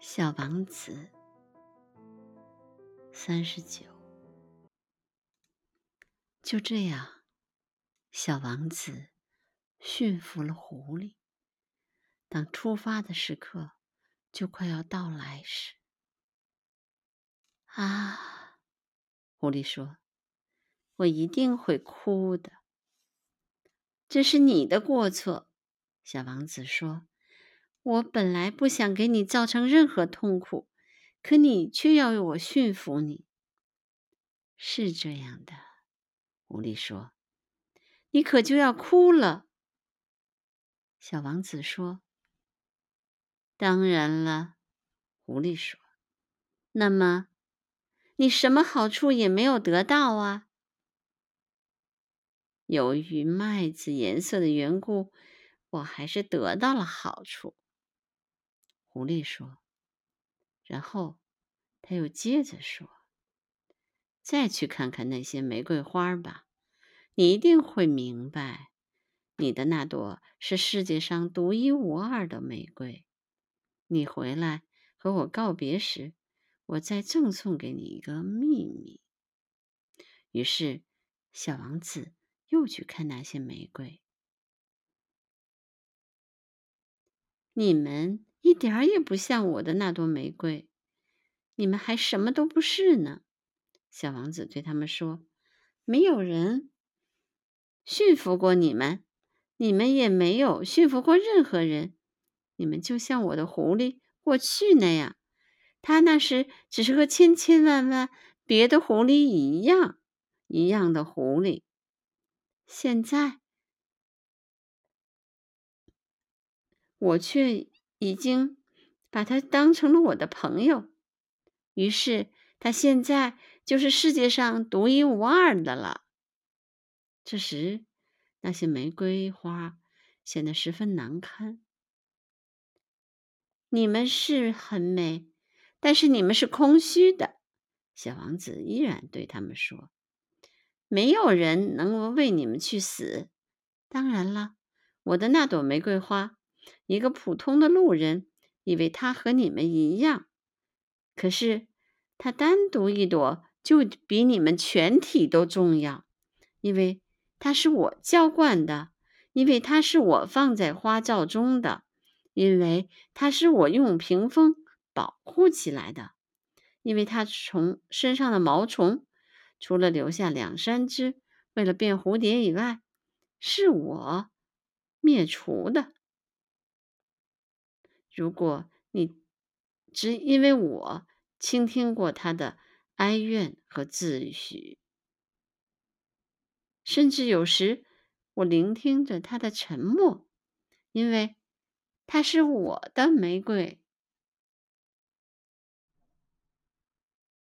小王子三十九，就这样，小王子驯服了狐狸。当出发的时刻就快要到来时，啊，狐狸说：“我一定会哭的。”这是你的过错，小王子说。我本来不想给你造成任何痛苦，可你却要我驯服你。是这样的，狐狸说：“你可就要哭了。”小王子说：“当然了。”狐狸说：“那么，你什么好处也没有得到啊？由于麦子颜色的缘故，我还是得到了好处。”狐狸说，然后他又接着说：“再去看看那些玫瑰花吧，你一定会明白，你的那朵是世界上独一无二的玫瑰。你回来和我告别时，我再赠送给你一个秘密。”于是，小王子又去看那些玫瑰。你们。一点儿也不像我的那朵玫瑰，你们还什么都不是呢。小王子对他们说：“没有人驯服过你们，你们也没有驯服过任何人。你们就像我的狐狸过去那样，他那时只是和千千万万别的狐狸一样一样的狐狸。现在，我却……”已经把他当成了我的朋友，于是他现在就是世界上独一无二的了。这时，那些玫瑰花显得十分难堪。你们是很美，但是你们是空虚的。小王子依然对他们说：“没有人能够为你们去死。当然了，我的那朵玫瑰花。”一个普通的路人以为他和你们一样，可是他单独一朵就比你们全体都重要，因为他是我浇灌的，因为他是我放在花罩中的，因为他是我用屏风保护起来的，因为他从身上的毛虫，除了留下两三只为了变蝴蝶以外，是我灭除的。如果你只因为我倾听过他的哀怨和自诩，甚至有时我聆听着他的沉默，因为他是我的玫瑰。